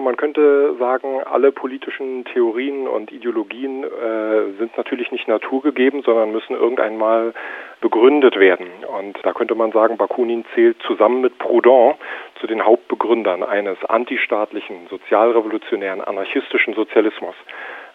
Man könnte sagen, alle politischen Theorien und Ideologien äh, sind natürlich nicht naturgegeben, sondern müssen irgendeinmal begründet werden. Und da könnte man sagen, Bakunin zählt zusammen mit Proudhon zu den Hauptbegründern eines antistaatlichen, sozialrevolutionären, anarchistischen Sozialismus.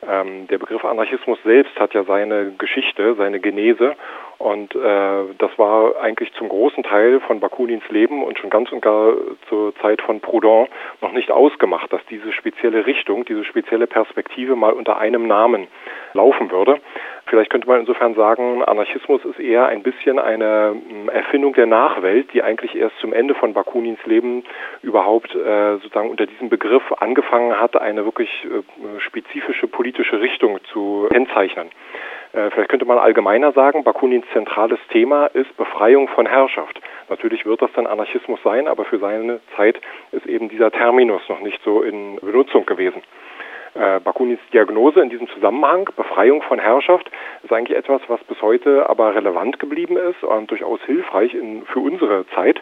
Ähm, der Begriff Anarchismus selbst hat ja seine Geschichte, seine Genese und äh, das war eigentlich zum großen Teil von Bakunins Leben und schon ganz und gar zur Zeit von Proudhon noch nicht ausgemacht, dass diese spezielle Richtung, diese spezielle Perspektive mal unter einem Namen laufen würde. Vielleicht könnte man insofern sagen, Anarchismus ist eher ein bisschen eine hm, Erfindung der Nachwelt, die eigentlich erst zum Ende von Bakunins Leben überhaupt äh, sozusagen unter diesem Begriff angefangen hat, eine wirklich äh, spezifische politische Richtung zu kennzeichnen. Äh, vielleicht könnte man allgemeiner sagen, Bakunins zentrales Thema ist Befreiung von Herrschaft. Natürlich wird das dann Anarchismus sein, aber für seine Zeit ist eben dieser Terminus noch nicht so in Benutzung gewesen. Äh, Bakunins Diagnose in diesem Zusammenhang, Befreiung von Herrschaft, ist eigentlich etwas, was bis heute aber relevant geblieben ist und durchaus hilfreich in, für unsere Zeit,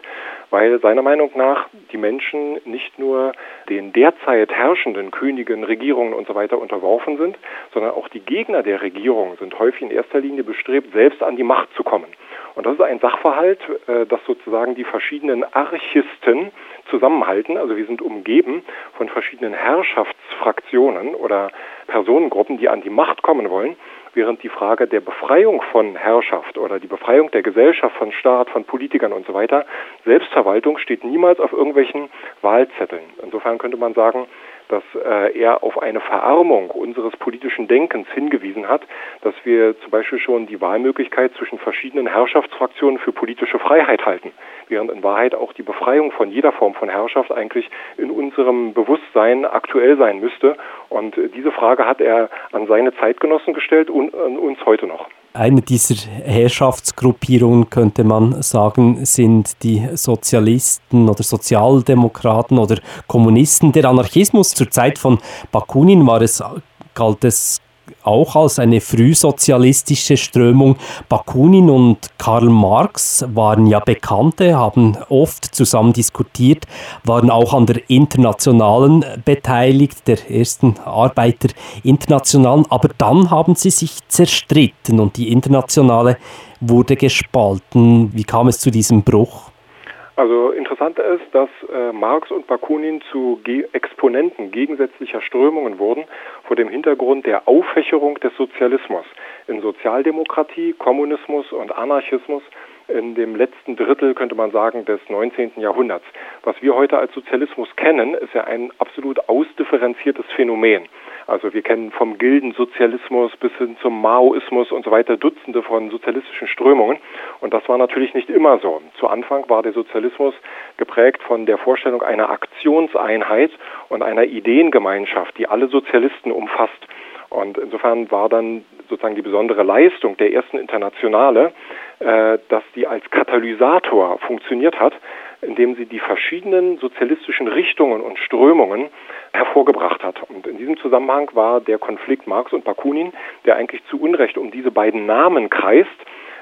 weil seiner Meinung nach die Menschen nicht nur den derzeit herrschenden Königen, Regierungen und so weiter unterworfen sind, sondern auch die Gegner der Regierung sind häufig in erster Linie bestrebt, selbst an die Macht zu kommen. Und das ist ein Sachverhalt, äh, dass sozusagen die verschiedenen Archisten zusammenhalten. Also wir sind umgeben von verschiedenen Herrschaftsfraktionen oder Personengruppen, die an die Macht kommen wollen, während die Frage der Befreiung von Herrschaft oder die Befreiung der Gesellschaft von Staat, von Politikern und so weiter, Selbstverwaltung steht niemals auf irgendwelchen Wahlzetteln. Insofern könnte man sagen, dass äh, er auf eine Verarmung unseres politischen Denkens hingewiesen hat, dass wir zum Beispiel schon die Wahlmöglichkeit zwischen verschiedenen Herrschaftsfraktionen für politische Freiheit halten, während in Wahrheit auch die Befreiung von jeder Form von Herrschaft eigentlich in unserem Bewusstsein aktuell sein müsste. Und äh, diese Frage hat er an seine Zeitgenossen gestellt und an uns heute noch. Eine dieser Herrschaftsgruppierungen, könnte man sagen, sind die Sozialisten oder Sozialdemokraten oder Kommunisten. Der Anarchismus zur Zeit von Bakunin war es, galt es auch als eine frühsozialistische Strömung. Bakunin und Karl Marx waren ja Bekannte, haben oft zusammen diskutiert, waren auch an der Internationalen beteiligt, der ersten Arbeiterinternationalen, aber dann haben sie sich zerstritten und die Internationale wurde gespalten. Wie kam es zu diesem Bruch? Also interessant ist, dass äh, Marx und Bakunin zu Ge Exponenten gegensätzlicher Strömungen wurden vor dem Hintergrund der Auffächerung des Sozialismus in Sozialdemokratie, Kommunismus und Anarchismus in dem letzten Drittel, könnte man sagen, des 19. Jahrhunderts. Was wir heute als Sozialismus kennen, ist ja ein absolut ausdifferenziertes Phänomen. Also wir kennen vom Gildensozialismus bis hin zum Maoismus und so weiter Dutzende von sozialistischen Strömungen. Und das war natürlich nicht immer so. Zu Anfang war der Sozialismus geprägt von der Vorstellung einer Aktionseinheit und einer Ideengemeinschaft, die alle Sozialisten umfasst. Und insofern war dann sozusagen die besondere Leistung der ersten Internationale, äh, dass die als Katalysator funktioniert hat, indem sie die verschiedenen sozialistischen Richtungen und Strömungen hervorgebracht hat. Und in diesem Zusammenhang war der Konflikt Marx und Bakunin, der eigentlich zu Unrecht um diese beiden Namen kreist,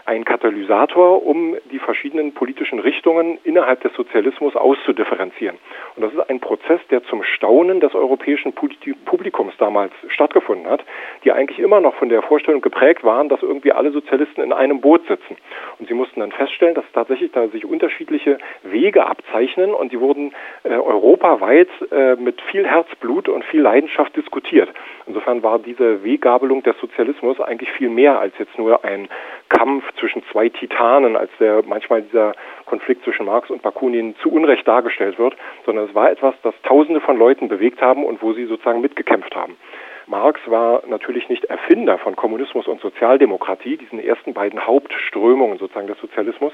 ein Katalysator, um die verschiedenen politischen Richtungen innerhalb des Sozialismus auszudifferenzieren. Und das ist ein Prozess, der zum Staunen des europäischen Publikums damals stattgefunden hat, die eigentlich immer noch von der Vorstellung geprägt waren, dass irgendwie alle Sozialisten in einem Boot sitzen. Und sie mussten dann feststellen, dass tatsächlich da sich unterschiedliche Wege abzeichnen und die wurden äh, europaweit äh, mit viel Herzblut und viel Leidenschaft diskutiert. Insofern war diese Weggabelung des Sozialismus eigentlich viel mehr als jetzt nur ein Kampf zwischen zwei Titanen, als der manchmal dieser Konflikt zwischen Marx und Bakunin zu Unrecht dargestellt wird, sondern es war etwas, das Tausende von Leuten bewegt haben und wo sie sozusagen mitgekämpft haben. Marx war natürlich nicht Erfinder von Kommunismus und Sozialdemokratie, diesen ersten beiden Hauptströmungen sozusagen des Sozialismus.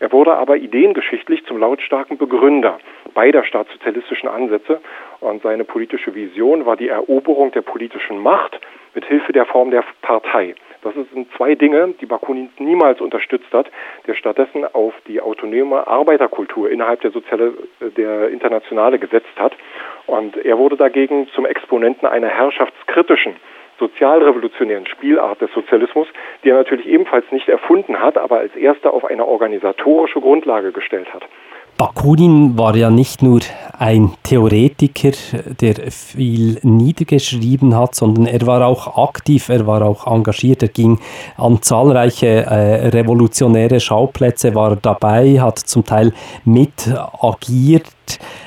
Er wurde aber ideengeschichtlich zum lautstarken Begründer beider staatssozialistischen Ansätze und seine politische Vision war die Eroberung der politischen Macht mit Hilfe der Form der Partei. Das sind zwei Dinge, die Bakunin niemals unterstützt hat, der stattdessen auf die autonome Arbeiterkultur innerhalb der Soziale, der Internationale gesetzt hat. Und er wurde dagegen zum Exponenten einer herrschaftskritischen sozialrevolutionären Spielart des Sozialismus, die er natürlich ebenfalls nicht erfunden hat, aber als erster auf eine organisatorische Grundlage gestellt hat. Bakunin war ja nicht nur ein Theoretiker, der viel niedergeschrieben hat, sondern er war auch aktiv, er war auch engagiert, er ging an zahlreiche äh, revolutionäre Schauplätze, war dabei, hat zum Teil mit agiert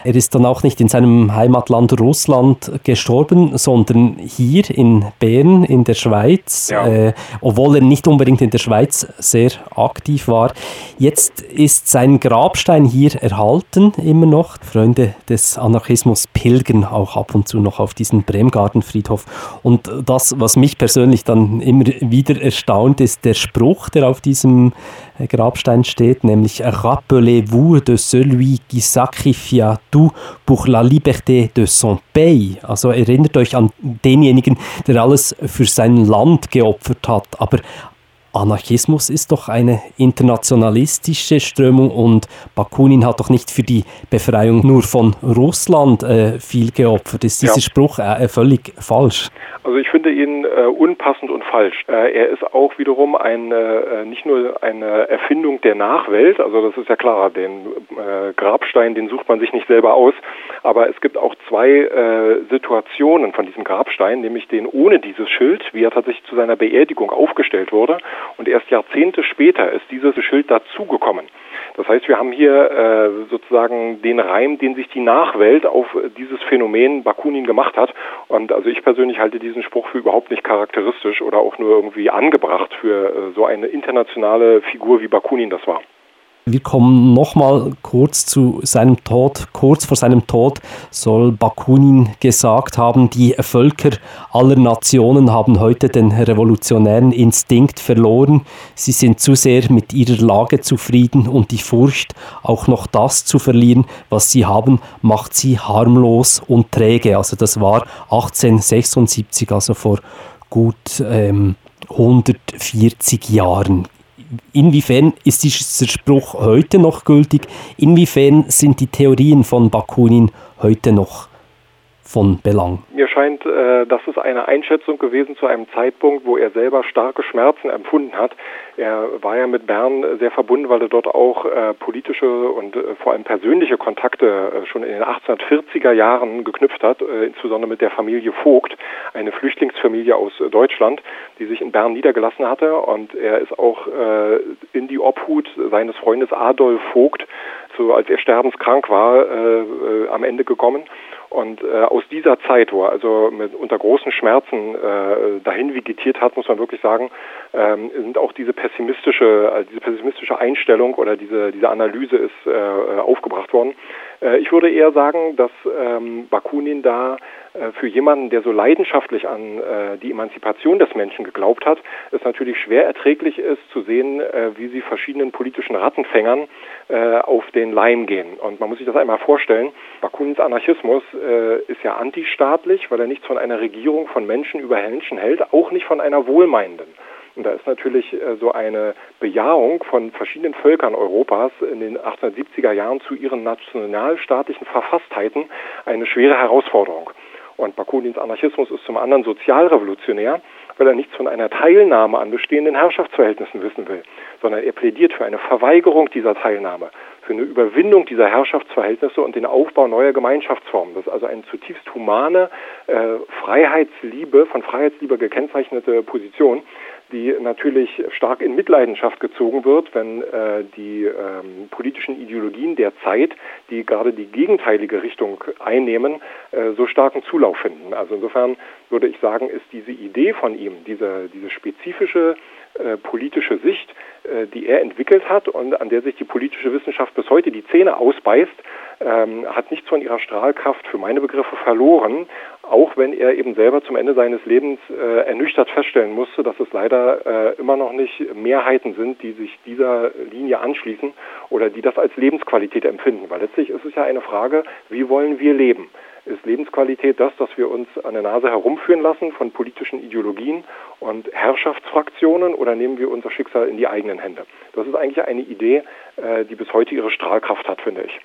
er ist dann auch nicht in seinem Heimatland Russland gestorben, sondern hier in Bern in der Schweiz, ja. äh, obwohl er nicht unbedingt in der Schweiz sehr aktiv war. Jetzt ist sein Grabstein hier erhalten, immer noch. Freunde des Anarchismus pilgern auch ab und zu noch auf diesen Bremgartenfriedhof. Und das, was mich persönlich dann immer wieder erstaunt, ist der Spruch, der auf diesem Grabstein steht, nämlich Rappelez-vous de celui qui sacrifia tout pour la liberté de son pays. Also erinnert euch an denjenigen, der alles für sein Land geopfert hat. Aber Anarchismus ist doch eine internationalistische Strömung und Bakunin hat doch nicht für die Befreiung nur von Russland äh, viel geopfert. Ist dieser ja. Spruch äh, völlig falsch? Also ich finde ihn äh, unpassend und falsch. Äh, er ist auch wiederum eine, äh, nicht nur eine Erfindung der Nachwelt, also das ist ja klar, den äh, Grabstein, den sucht man sich nicht selber aus, aber es gibt auch zwei Situationen von diesem Grabstein, nämlich den ohne dieses Schild, wie er tatsächlich zu seiner Beerdigung aufgestellt wurde und erst Jahrzehnte später ist dieses Schild dazugekommen. Das heißt, wir haben hier äh, sozusagen den Reim, den sich die Nachwelt auf dieses Phänomen Bakunin gemacht hat. Und also ich persönlich halte diesen Spruch für überhaupt nicht charakteristisch oder auch nur irgendwie angebracht für äh, so eine internationale Figur wie Bakunin das war. Wir kommen nochmal kurz zu seinem Tod. Kurz vor seinem Tod soll Bakunin gesagt haben, die Völker aller Nationen haben heute den revolutionären Instinkt verloren. Sie sind zu sehr mit ihrer Lage zufrieden und die Furcht, auch noch das zu verlieren, was sie haben, macht sie harmlos und träge. Also das war 1876, also vor gut ähm, 140 Jahren inwiefern ist dieser Spruch heute noch gültig? Inwiefern sind die Theorien von Bakunin heute noch von Belang? Mir scheint, äh, das ist eine Einschätzung gewesen zu einem Zeitpunkt, wo er selber starke Schmerzen empfunden hat. Er war ja mit Bern sehr verbunden, weil er dort auch äh, politische und äh, vor allem persönliche Kontakte äh, schon in den 1840er Jahren geknüpft hat, äh, insbesondere mit der Familie Vogt, eine Flüchtlingsfamilie aus äh, Deutschland, die sich in Bern niedergelassen hatte. Und er ist auch in die Obhut seines Freundes Adolf Vogt, so als er sterbenskrank war, am Ende gekommen. Und äh, aus dieser Zeit, wo er also mit unter großen Schmerzen äh, dahin vegetiert hat, muss man wirklich sagen, ähm, sind auch diese pessimistische, also diese pessimistische Einstellung oder diese diese Analyse ist äh, aufgebracht worden. Äh, ich würde eher sagen, dass ähm, Bakunin da äh, für jemanden, der so leidenschaftlich an äh, die Emanzipation des Menschen geglaubt hat, es natürlich schwer erträglich ist zu sehen, äh, wie sie verschiedenen politischen Rattenfängern äh, auf den Leim gehen. Und man muss sich das einmal vorstellen. Bakunins Anarchismus äh, ist ja antistaatlich, weil er nichts von einer Regierung von Menschen über Menschen hält, auch nicht von einer wohlmeinenden. Und da ist natürlich äh, so eine Bejahung von verschiedenen Völkern Europas in den 1870er Jahren zu ihren nationalstaatlichen Verfasstheiten eine schwere Herausforderung. Und Bakunins Anarchismus ist zum anderen sozialrevolutionär, weil er nichts von einer Teilnahme an bestehenden Herrschaftsverhältnissen wissen will, sondern er plädiert für eine Verweigerung dieser Teilnahme, für eine Überwindung dieser Herrschaftsverhältnisse und den Aufbau neuer Gemeinschaftsformen. Das ist also eine zutiefst humane, äh, Freiheitsliebe, von Freiheitsliebe gekennzeichnete Position, die natürlich stark in Mitleidenschaft gezogen wird, wenn äh, die ähm, politischen Ideologien der Zeit, die gerade die gegenteilige Richtung einnehmen, äh, so starken Zulauf finden. Also insofern würde ich sagen, ist diese Idee von ihm, diese, diese spezifische äh, politische Sicht, äh, die er entwickelt hat und an der sich die politische Wissenschaft bis heute die Zähne ausbeißt, ähm, hat nichts von ihrer Strahlkraft für meine Begriffe verloren, auch wenn er eben selber zum Ende seines Lebens äh, ernüchtert feststellen musste, dass es leider äh, immer noch nicht Mehrheiten sind, die sich dieser Linie anschließen oder die das als Lebensqualität empfinden. Weil letztlich ist es ja eine Frage, wie wollen wir leben? Ist Lebensqualität das, dass wir uns an der Nase herumführen lassen von politischen Ideologien und Herrschaftsfraktionen oder nehmen wir unser Schicksal in die eigenen Hände? Das ist eigentlich eine Idee, äh, die bis heute ihre Strahlkraft hat, finde ich.